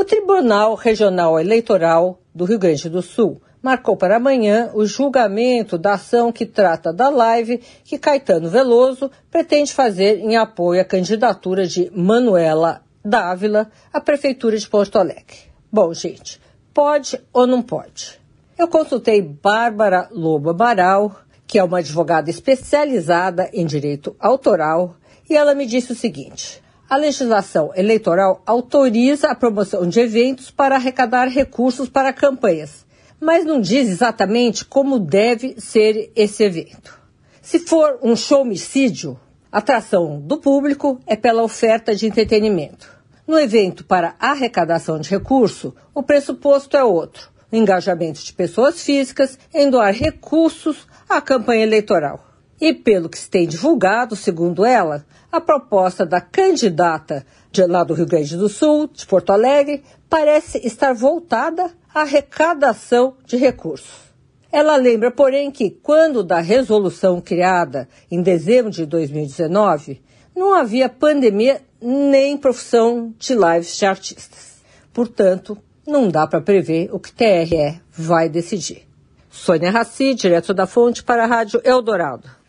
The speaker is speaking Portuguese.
O Tribunal Regional Eleitoral do Rio Grande do Sul marcou para amanhã o julgamento da ação que trata da live que Caetano Veloso pretende fazer em apoio à candidatura de Manuela Dávila à Prefeitura de Porto Alegre. Bom, gente, pode ou não pode? Eu consultei Bárbara Lobo Amaral, que é uma advogada especializada em direito autoral, e ela me disse o seguinte: a legislação eleitoral autoriza a promoção de eventos para arrecadar recursos para campanhas, mas não diz exatamente como deve ser esse evento. Se for um showmicídio, a atração do público é pela oferta de entretenimento. No evento para arrecadação de recurso, o pressuposto é outro: o engajamento de pessoas físicas em doar recursos à campanha eleitoral. E pelo que se tem divulgado, segundo ela, a proposta da candidata de lá do Rio Grande do Sul, de Porto Alegre, parece estar voltada à arrecadação de recursos. Ela lembra, porém, que quando da resolução criada em dezembro de 2019, não havia pandemia nem profissão de lives de artistas. Portanto, não dá para prever o que TRE vai decidir. Sônia Raci, direto da Fonte, para a Rádio Eldorado.